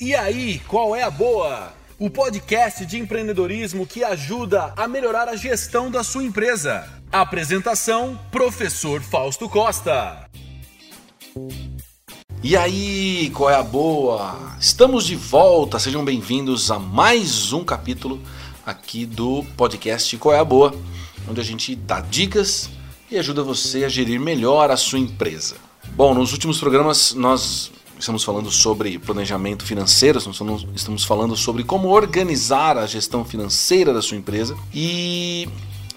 E aí, qual é a boa? O podcast de empreendedorismo que ajuda a melhorar a gestão da sua empresa. Apresentação: Professor Fausto Costa. E aí, qual é a boa? Estamos de volta, sejam bem-vindos a mais um capítulo aqui do podcast Qual é a Boa, onde a gente dá dicas e ajuda você a gerir melhor a sua empresa. Bom, nos últimos programas nós estamos falando sobre planejamento financeiro, estamos falando sobre como organizar a gestão financeira da sua empresa e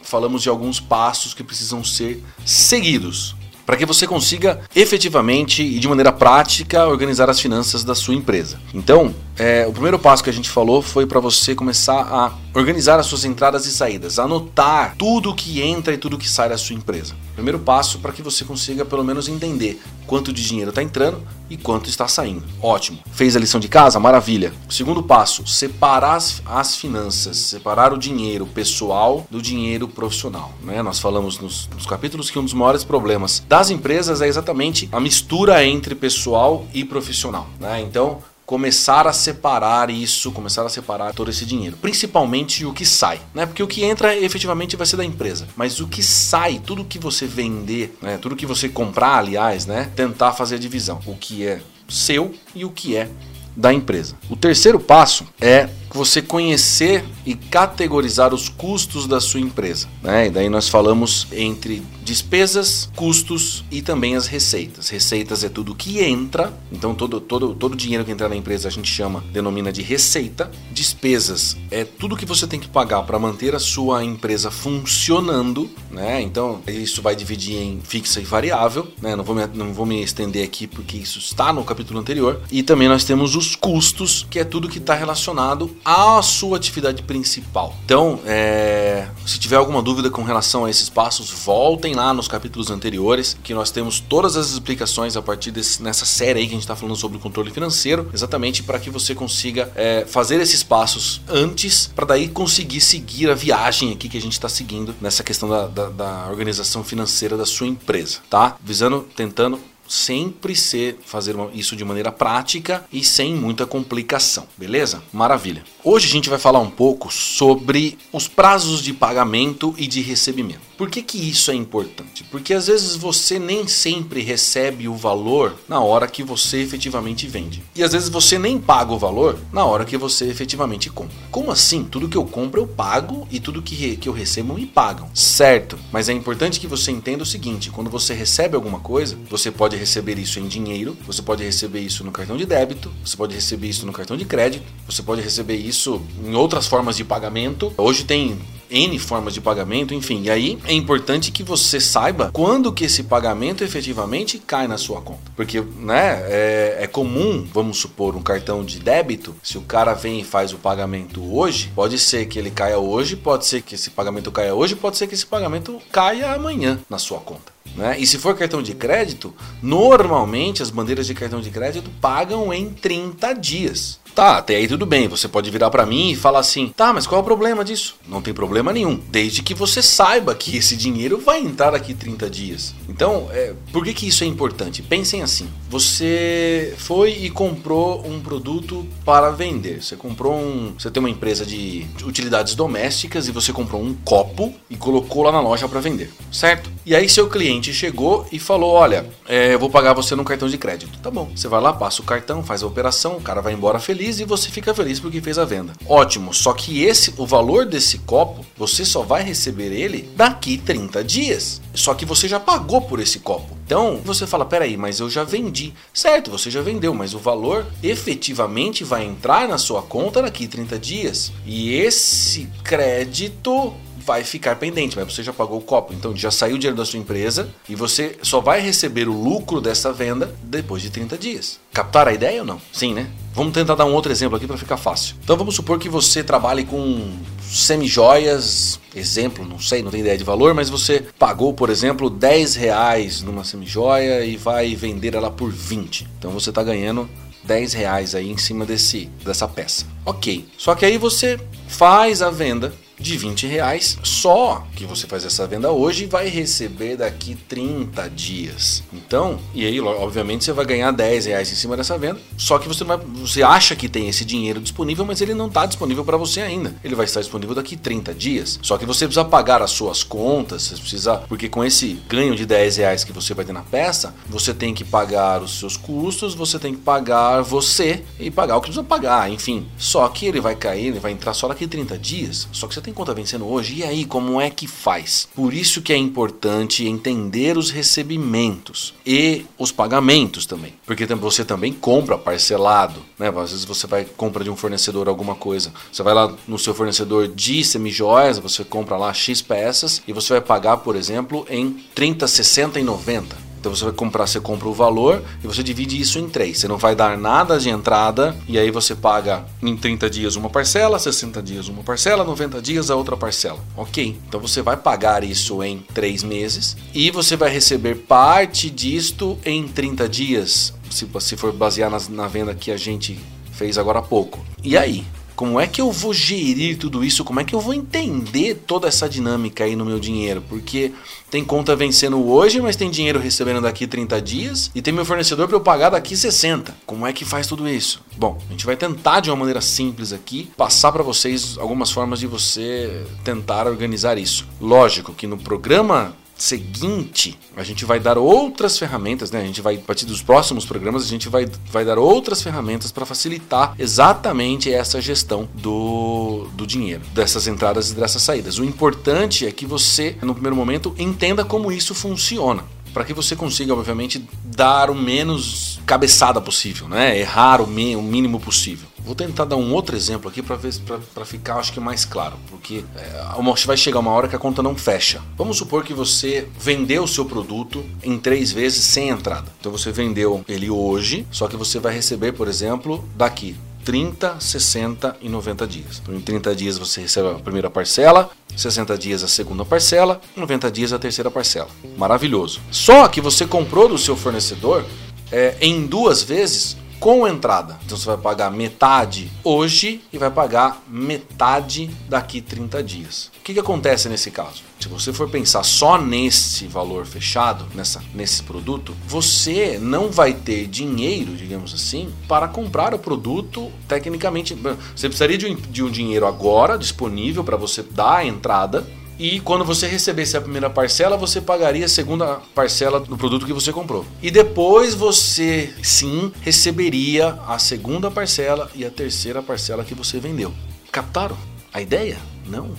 falamos de alguns passos que precisam ser seguidos para que você consiga efetivamente e de maneira prática organizar as finanças da sua empresa. Então, é, o primeiro passo que a gente falou foi para você começar a organizar as suas entradas e saídas, anotar tudo que entra e tudo que sai da sua empresa. Primeiro passo para que você consiga pelo menos entender quanto de dinheiro está entrando e quanto está saindo. Ótimo. Fez a lição de casa? Maravilha. Segundo passo, separar as, as finanças, separar o dinheiro pessoal do dinheiro profissional. Né? Nós falamos nos, nos capítulos que um dos maiores problemas das empresas é exatamente a mistura entre pessoal e profissional. Né? Então, começar a separar isso, começar a separar todo esse dinheiro, principalmente o que sai, né? Porque o que entra efetivamente vai ser da empresa, mas o que sai, tudo que você vender, né? Tudo que você comprar, aliás, né? Tentar fazer a divisão, o que é seu e o que é da empresa. O terceiro passo é você conhecer e categorizar os custos da sua empresa. Né? E daí nós falamos entre despesas, custos e também as receitas. Receitas é tudo que entra, então todo, todo, todo dinheiro que entra na empresa a gente chama, denomina de receita. Despesas é tudo que você tem que pagar para manter a sua empresa funcionando, né? Então isso vai dividir em fixa e variável, né? Não vou me, não vou me estender aqui porque isso está no capítulo anterior. E também nós temos os custos, que é tudo que está relacionado à sua atividade principal. Então, é, se tiver alguma dúvida com relação a esses passos, voltem lá nos capítulos anteriores, que nós temos todas as explicações a partir desse, nessa série aí que a gente está falando sobre o controle financeiro, exatamente para que você consiga é, fazer esses passos antes, para daí conseguir seguir a viagem aqui que a gente está seguindo nessa questão da, da, da organização financeira da sua empresa, tá? Visando, tentando sempre ser fazer isso de maneira prática e sem muita complicação, beleza? Maravilha. Hoje a gente vai falar um pouco sobre os prazos de pagamento e de recebimento. Por que, que isso é importante? Porque às vezes você nem sempre recebe o valor na hora que você efetivamente vende. E às vezes você nem paga o valor na hora que você efetivamente compra. Como assim? Tudo que eu compro eu pago e tudo que, que eu recebo me pagam. Certo, mas é importante que você entenda o seguinte: quando você recebe alguma coisa, você pode receber isso em dinheiro, você pode receber isso no cartão de débito, você pode receber isso no cartão de crédito, você pode receber isso em outras formas de pagamento. Hoje tem N formas de pagamento, enfim. E aí é importante que você saiba quando que esse pagamento efetivamente cai na sua conta. Porque, né, é, é comum, vamos supor, um cartão de débito, se o cara vem e faz o pagamento hoje, pode ser que ele caia hoje, pode ser que esse pagamento caia hoje, pode ser que esse pagamento caia amanhã na sua conta. Né? E se for cartão de crédito, normalmente as bandeiras de cartão de crédito pagam em 30 dias. Tá, até aí tudo bem. Você pode virar para mim e falar assim: tá, mas qual é o problema disso? Não tem problema nenhum, desde que você saiba que esse dinheiro vai entrar daqui 30 dias. Então, é, por que, que isso é importante? Pensem assim: você foi e comprou um produto para vender. Você comprou um. Você tem uma empresa de utilidades domésticas e você comprou um copo e colocou lá na loja para vender, certo? E aí seu cliente chegou e falou: olha, é, eu vou pagar você no cartão de crédito. Tá bom. Você vai lá, passa o cartão, faz a operação, o cara vai embora feliz feliz e você fica feliz porque fez a venda. Ótimo, só que esse o valor desse copo, você só vai receber ele daqui 30 dias. Só que você já pagou por esse copo. Então você fala: peraí, mas eu já vendi. Certo, você já vendeu, mas o valor efetivamente vai entrar na sua conta daqui 30 dias. E esse crédito vai ficar pendente, mas você já pagou o copo, então já saiu o dinheiro da sua empresa e você só vai receber o lucro dessa venda depois de 30 dias. Captar a ideia ou não? Sim, né? Vamos tentar dar um outro exemplo aqui para ficar fácil. Então vamos supor que você trabalhe com semijoias, exemplo, não sei, não tem ideia de valor, mas você pagou, por exemplo, 10 reais numa semijoia e vai vender ela por 20. Então você está ganhando 10 reais aí em cima desse, dessa peça. Ok. Só que aí você faz a venda de 20 reais, só que você faz essa venda hoje e vai receber daqui 30 dias. Então, e aí, obviamente, você vai ganhar 10 reais em cima dessa venda, só que você vai, você acha que tem esse dinheiro disponível, mas ele não está disponível para você ainda. Ele vai estar disponível daqui 30 dias. Só que você precisa pagar as suas contas, você precisa, porque com esse ganho de 10 reais que você vai ter na peça, você tem que pagar os seus custos, você tem que pagar você e pagar o que precisa pagar, enfim. Só que ele vai cair, ele vai entrar só daqui 30 dias. Só que você tem conta vencendo hoje. E aí, como é que faz? Por isso que é importante entender os recebimentos e os pagamentos também. Porque você também compra parcelado, né? Às vezes você vai compra de um fornecedor alguma coisa. Você vai lá no seu fornecedor de semijoias, você compra lá X peças e você vai pagar, por exemplo, em 30, 60 e 90. Então você vai comprar, você compra o valor e você divide isso em três. Você não vai dar nada de entrada e aí você paga em 30 dias uma parcela, 60 dias uma parcela, 90 dias a outra parcela. Ok. Então você vai pagar isso em três meses e você vai receber parte disto em 30 dias, se, se for basear na, na venda que a gente fez agora há pouco. E aí? Como é que eu vou gerir tudo isso? Como é que eu vou entender toda essa dinâmica aí no meu dinheiro? Porque tem conta vencendo hoje, mas tem dinheiro recebendo daqui 30 dias e tem meu fornecedor para eu pagar daqui 60. Como é que faz tudo isso? Bom, a gente vai tentar de uma maneira simples aqui passar para vocês algumas formas de você tentar organizar isso. Lógico que no programa seguinte, a gente vai dar outras ferramentas, né? A gente vai, a partir dos próximos programas, a gente vai, vai dar outras ferramentas para facilitar exatamente essa gestão do, do dinheiro, dessas entradas e dessas saídas. O importante é que você, no primeiro momento, entenda como isso funciona para que você consiga, obviamente, dar o menos cabeçada possível, né? Errar o, o mínimo possível. Vou tentar dar um outro exemplo aqui para ficar, acho que mais claro, porque é, vai chegar uma hora que a conta não fecha. Vamos supor que você vendeu o seu produto em três vezes sem entrada. Então você vendeu ele hoje, só que você vai receber, por exemplo, daqui 30, 60 e 90 dias. Então, em 30 dias você recebe a primeira parcela, 60 dias a segunda parcela, 90 dias a terceira parcela. Maravilhoso. Só que você comprou do seu fornecedor é, em duas vezes com entrada. Então você vai pagar metade hoje e vai pagar metade daqui 30 dias. O que, que acontece nesse caso? Se você for pensar só nesse valor fechado, nessa, nesse produto, você não vai ter dinheiro, digamos assim, para comprar o produto tecnicamente. Você precisaria de um, de um dinheiro agora disponível para você dar a entrada e quando você recebesse a primeira parcela, você pagaria a segunda parcela do produto que você comprou. E depois você sim receberia a segunda parcela e a terceira parcela que você vendeu. Captaram a ideia? Não.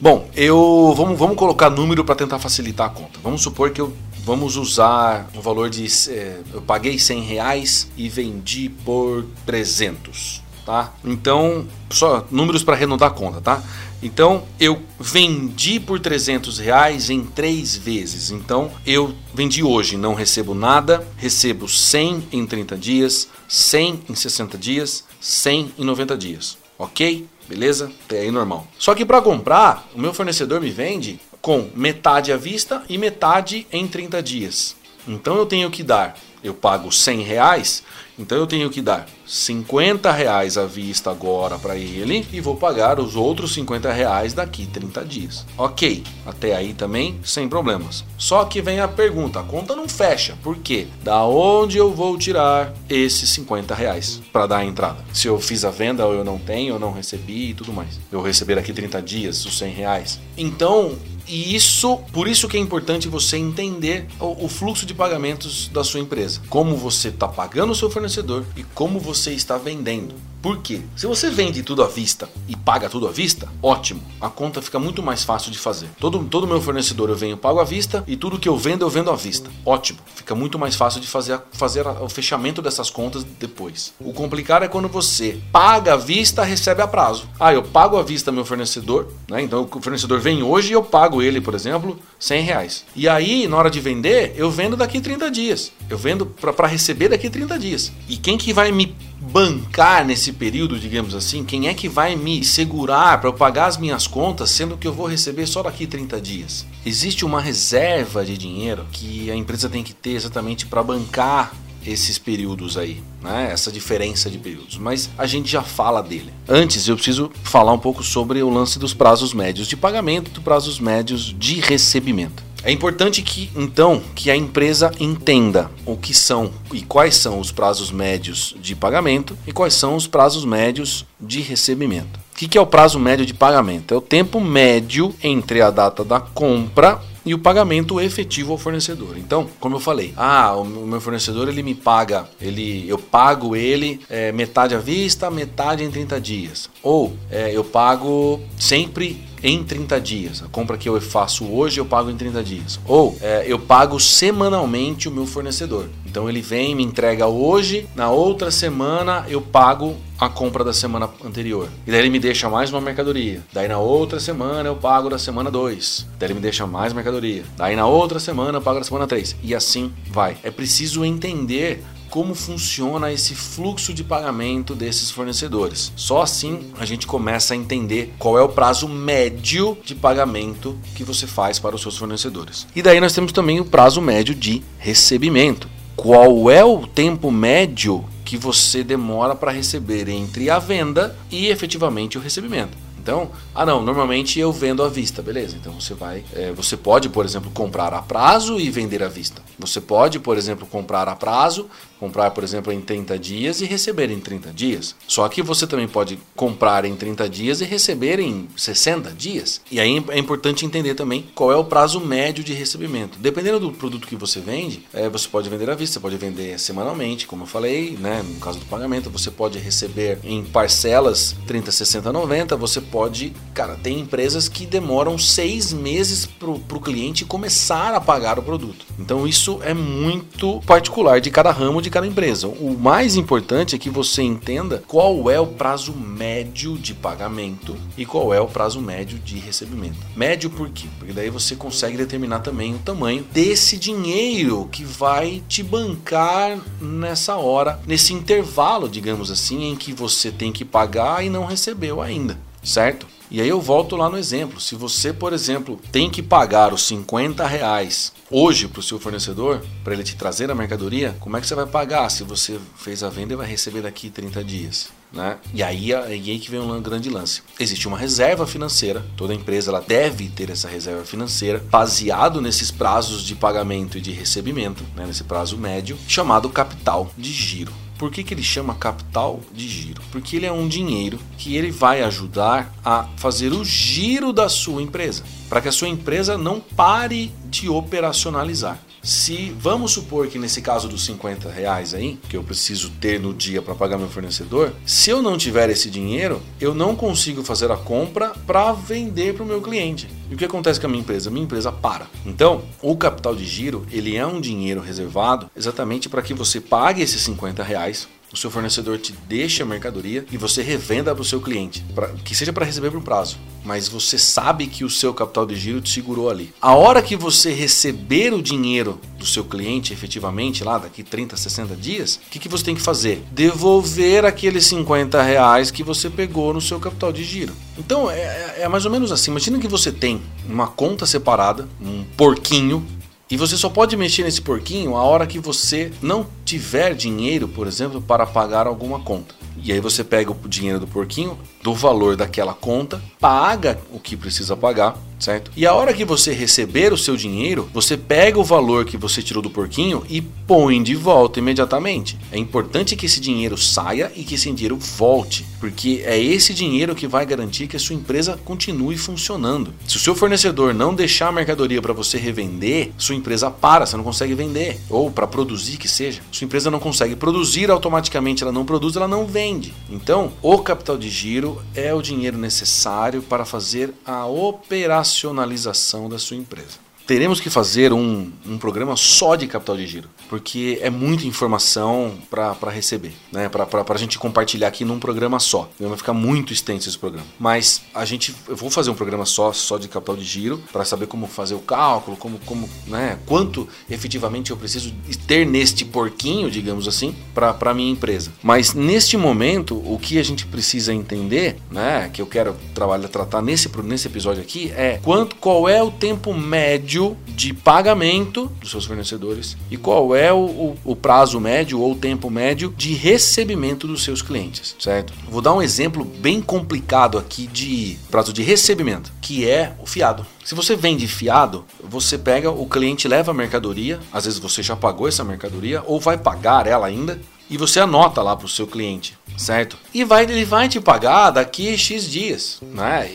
Bom, eu vamos, vamos colocar número para tentar facilitar a conta. Vamos supor que eu vamos usar o valor de é, eu paguei 100 reais e vendi por 300, tá? Então só números para arredondar a conta, tá? Então eu vendi por 300 reais em três vezes. Então eu vendi hoje, não recebo nada, recebo 100 em 30 dias, 100 em 60 dias, 100 em 90 dias. Ok? Beleza? Até aí normal. Só que para comprar, o meu fornecedor me vende com metade à vista e metade em 30 dias. Então eu tenho que dar, eu pago 100 reais, então eu tenho que dar 50 reais à vista agora para ele e vou pagar os outros 50 reais daqui 30 dias. Ok, até aí também sem problemas. Só que vem a pergunta, a conta não fecha, por quê? Da onde eu vou tirar esses 50 reais para dar a entrada? Se eu fiz a venda ou eu não tenho, eu não recebi e tudo mais. Eu receber daqui 30 dias os 100 reais. Então e isso, por isso que é importante você entender o, o fluxo de pagamentos da sua empresa. Como você está pagando o seu fornecedor e como você está vendendo. Por quê? Se você vende tudo à vista e paga tudo à vista, ótimo. A conta fica muito mais fácil de fazer. Todo, todo meu fornecedor eu venho pago à vista e tudo que eu vendo eu vendo à vista. Ótimo. Fica muito mais fácil de fazer, fazer o fechamento dessas contas depois. O complicado é quando você paga à vista, recebe a prazo. Ah, eu pago à vista meu fornecedor, né? Então o fornecedor vem hoje e eu pago ele, por exemplo, 100 reais. E aí, na hora de vender, eu vendo daqui 30 dias. Eu vendo para receber daqui 30 dias. E quem que vai me bancar nesse período, digamos assim? Quem é que vai me segurar para eu pagar as minhas contas, sendo que eu vou receber só daqui 30 dias? Existe uma reserva de dinheiro que a empresa tem que ter exatamente para bancar esses períodos aí, né? Essa diferença de períodos, mas a gente já fala dele. Antes eu preciso falar um pouco sobre o lance dos prazos médios de pagamento dos prazos médios de recebimento. É importante que então que a empresa entenda o que são e quais são os prazos médios de pagamento e quais são os prazos médios de recebimento. O que é o prazo médio de pagamento? É o tempo médio entre a data da compra e o pagamento efetivo ao fornecedor. Então, como eu falei, ah, o meu fornecedor ele me paga, ele, eu pago ele é, metade à vista, metade em 30 dias. Ou é, eu pago sempre em 30 dias. A compra que eu faço hoje eu pago em 30 dias. Ou é, eu pago semanalmente o meu fornecedor. Então ele vem, me entrega hoje, na outra semana eu pago a compra da semana anterior. E daí ele me deixa mais uma mercadoria. Daí na outra semana eu pago da semana 2. Daí ele me deixa mais mercadoria. Daí na outra semana eu pago da semana 3. E assim vai. É preciso entender como funciona esse fluxo de pagamento desses fornecedores. Só assim a gente começa a entender qual é o prazo médio de pagamento que você faz para os seus fornecedores. E daí nós temos também o prazo médio de recebimento. Qual é o tempo médio que você demora para receber entre a venda e efetivamente o recebimento? Então, ah não, normalmente eu vendo à vista, beleza? Então você vai, é, você pode, por exemplo, comprar a prazo e vender à vista. Você pode, por exemplo, comprar a prazo, comprar, por exemplo, em 30 dias e receber em 30 dias. Só que você também pode comprar em 30 dias e receber em 60 dias. E aí é importante entender também qual é o prazo médio de recebimento. Dependendo do produto que você vende, é, você pode vender à vista, você pode vender semanalmente, como eu falei, né? No caso do pagamento, você pode receber em parcelas 30, 60, 90, você pode pode. Cara, tem empresas que demoram seis meses para o cliente começar a pagar o produto. Então isso é muito particular de cada ramo, de cada empresa. O mais importante é que você entenda qual é o prazo médio de pagamento e qual é o prazo médio de recebimento. Médio por quê? Porque daí você consegue determinar também o tamanho desse dinheiro que vai te bancar nessa hora, nesse intervalo, digamos assim, em que você tem que pagar e não recebeu ainda certo? E aí eu volto lá no exemplo. Se você, por exemplo, tem que pagar os 50 reais hoje para o seu fornecedor, para ele te trazer a mercadoria, como é que você vai pagar se você fez a venda e vai receber daqui 30 dias? Né? E aí, aí que vem um grande lance. Existe uma reserva financeira, toda empresa ela deve ter essa reserva financeira, baseado nesses prazos de pagamento e de recebimento, né? nesse prazo médio, chamado capital de giro. Por que, que ele chama capital de giro? Porque ele é um dinheiro que ele vai ajudar a fazer o giro da sua empresa, para que a sua empresa não pare de operacionalizar. Se vamos supor que nesse caso dos 50 reais aí, que eu preciso ter no dia para pagar meu fornecedor, se eu não tiver esse dinheiro, eu não consigo fazer a compra para vender para o meu cliente. E o que acontece com a minha empresa? Minha empresa para. Então, o capital de giro ele é um dinheiro reservado exatamente para que você pague esses 50 reais o seu fornecedor te deixa a mercadoria e você revenda para o seu cliente, pra, que seja para receber por prazo, mas você sabe que o seu capital de giro te segurou ali. A hora que você receber o dinheiro do seu cliente efetivamente, lá daqui 30, 60 dias, o que, que você tem que fazer? Devolver aqueles 50 reais que você pegou no seu capital de giro. Então é, é, é mais ou menos assim. Imagina que você tem uma conta separada, um porquinho e você só pode mexer nesse porquinho a hora que você não tiver dinheiro, por exemplo, para pagar alguma conta. E aí você pega o dinheiro do porquinho, do valor daquela conta, paga o que precisa pagar, certo? E a hora que você receber o seu dinheiro, você pega o valor que você tirou do porquinho e põe de volta imediatamente. É importante que esse dinheiro saia e que esse dinheiro volte, porque é esse dinheiro que vai garantir que a sua empresa continue funcionando. Se o seu fornecedor não deixar a mercadoria para você revender, sua empresa para, você não consegue vender, ou para produzir que seja. Sua empresa não consegue produzir automaticamente, ela não produz, ela não vende. Então, o capital de giro é o dinheiro necessário para fazer a operacionalização da sua empresa teremos que fazer um, um programa só de capital de giro, porque é muita informação para receber, né? para a gente compartilhar aqui num programa só. Vai ficar muito extenso esse programa. Mas a gente, eu vou fazer um programa só, só de capital de giro, para saber como fazer o cálculo, como, como, né? quanto efetivamente eu preciso ter neste porquinho, digamos assim, para minha empresa. Mas neste momento, o que a gente precisa entender, né? que eu quero trabalhar, tratar nesse, nesse episódio aqui, é quanto, qual é o tempo médio médio de pagamento dos seus fornecedores e qual é o, o, o prazo médio ou tempo médio de recebimento dos seus clientes, certo? Vou dar um exemplo bem complicado aqui de prazo de recebimento, que é o fiado. Se você vende fiado, você pega, o cliente leva a mercadoria, às vezes você já pagou essa mercadoria ou vai pagar ela ainda, e você anota lá para o seu cliente, certo? E vai, ele vai te pagar daqui X dias, né?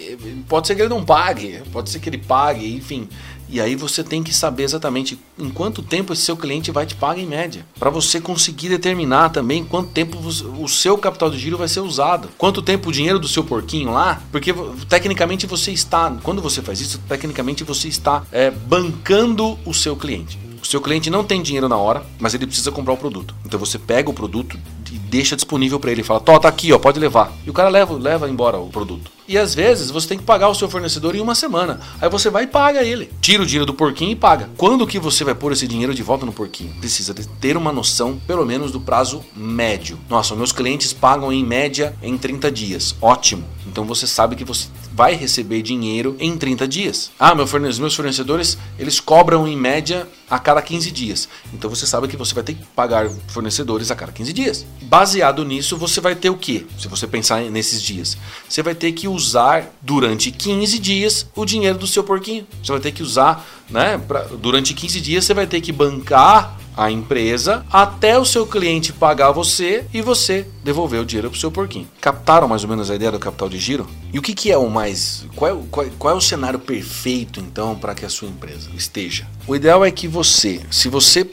Pode ser que ele não pague, pode ser que ele pague, enfim. E aí você tem que saber exatamente em quanto tempo esse seu cliente vai te pagar em média, para você conseguir determinar também quanto tempo o seu capital de giro vai ser usado, quanto tempo o dinheiro do seu porquinho lá, porque tecnicamente você está, quando você faz isso, tecnicamente você está é, bancando o seu cliente. O seu cliente não tem dinheiro na hora, mas ele precisa comprar o produto. Então você pega o produto e deixa disponível para ele. Fala, tá aqui, ó, pode levar. E o cara leva, leva embora o produto. E às vezes você tem que pagar o seu fornecedor em uma semana. Aí você vai e paga ele. Tira o dinheiro do porquinho e paga. Quando que você vai pôr esse dinheiro de volta no porquinho? Precisa ter uma noção, pelo menos, do prazo médio. Nossa, meus clientes pagam em média em 30 dias. Ótimo. Então você sabe que você vai receber dinheiro em 30 dias. Ah, meu meus fornecedores, eles cobram em média a cada 15 dias. Então você sabe que você vai ter que pagar fornecedores a cada 15 dias. Baseado nisso, você vai ter o quê? Se você pensar nesses dias, você vai ter que usar durante 15 dias o dinheiro do seu porquinho. Você vai ter que usar, né, pra, durante 15 dias você vai ter que bancar a empresa até o seu cliente pagar você e você devolver o dinheiro para o seu porquinho. Captaram mais ou menos a ideia do capital de giro? E o que, que é o mais. Qual é, qual, qual é o cenário perfeito então para que a sua empresa esteja? O ideal é que você, se você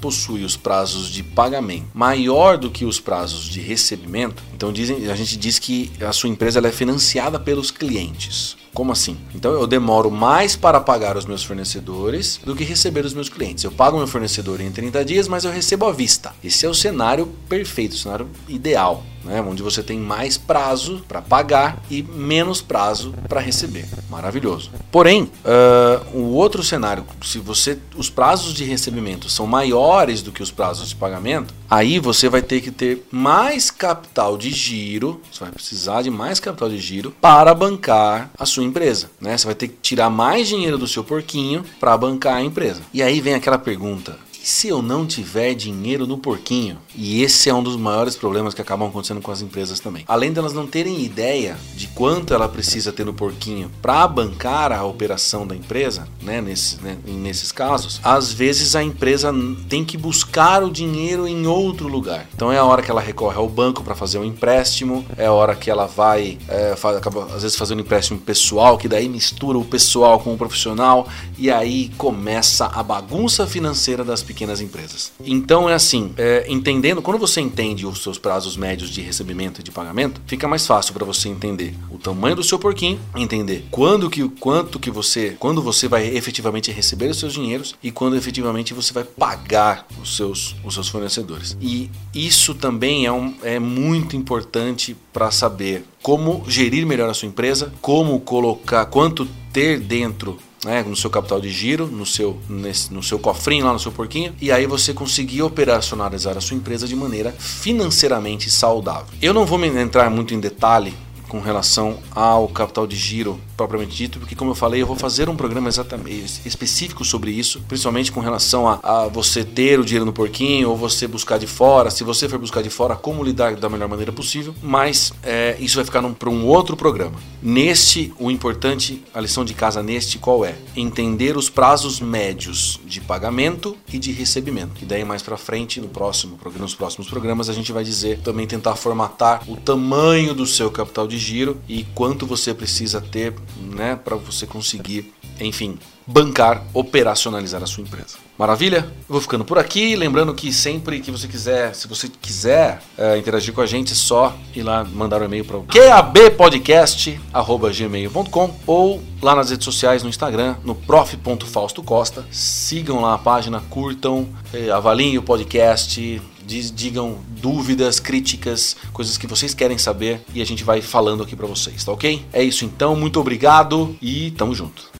possui os prazos de pagamento maior do que os prazos de recebimento, então dizem, a gente diz que a sua empresa é financiada pelos clientes. Como assim? Então eu demoro mais para pagar os meus fornecedores do que receber os meus clientes. Eu pago meu fornecedor em 30 dias, mas eu recebo à vista. Esse é o cenário perfeito, o cenário ideal né, onde você tem mais prazo para pagar e menos prazo para receber. Maravilhoso. Porém, uh, o outro cenário, se você os prazos de recebimento são maiores do que os prazos de pagamento, aí você vai ter que ter mais capital de giro, você vai precisar de mais capital de giro para bancar a sua empresa. Né? Você vai ter que tirar mais dinheiro do seu porquinho para bancar a empresa. E aí vem aquela pergunta: se eu não tiver dinheiro no porquinho? E esse é um dos maiores problemas que acabam acontecendo com as empresas também. Além delas não terem ideia de quanto ela precisa ter no porquinho para bancar a operação da empresa, né, nesses, né, nesses casos, às vezes a empresa tem que buscar o dinheiro em outro lugar. Então é a hora que ela recorre ao banco para fazer um empréstimo, é a hora que ela vai, é, faz, acaba às vezes fazendo um empréstimo pessoal, que daí mistura o pessoal com o profissional e aí começa a bagunça financeira das pequenas empresas. Então é assim, é, entendendo, quando você entende os seus prazos médios de recebimento e de pagamento, fica mais fácil para você entender o tamanho do seu porquinho, entender quando que quanto que você, quando você vai efetivamente receber os seus dinheiros e quando efetivamente você vai pagar os seus os seus fornecedores. E isso também é, um, é muito importante para saber como gerir melhor a sua empresa, como colocar, quanto ter dentro né, no seu capital de giro, no seu, nesse, no seu cofrinho lá no seu porquinho, e aí você conseguir operacionalizar a sua empresa de maneira financeiramente saudável. Eu não vou entrar muito em detalhe com relação ao capital de giro propriamente dito, porque como eu falei, eu vou fazer um programa exatamente específico sobre isso, principalmente com relação a, a você ter o dinheiro no porquinho ou você buscar de fora, se você for buscar de fora, como lidar da melhor maneira possível, mas é, isso vai ficar para um outro programa. Neste, o importante, a lição de casa neste qual é? Entender os prazos médios de pagamento e de recebimento. E daí mais para frente, no próximo nos próximos programas, a gente vai dizer também tentar formatar o tamanho do seu capital de giro e quanto você precisa ter né, para você conseguir, enfim, bancar, operacionalizar a sua empresa. Maravilha? Eu vou ficando por aqui. Lembrando que sempre que você quiser, se você quiser é, interagir com a gente, é só ir lá mandar um e-mail para o qabpodcast.gmail.com ou lá nas redes sociais, no Instagram, no prof.faustocosta. Sigam lá a página, curtam, é, avaliem o podcast, digam dúvidas, críticas, coisas que vocês querem saber e a gente vai falando aqui para vocês, tá ok? É isso então, muito obrigado e tamo junto.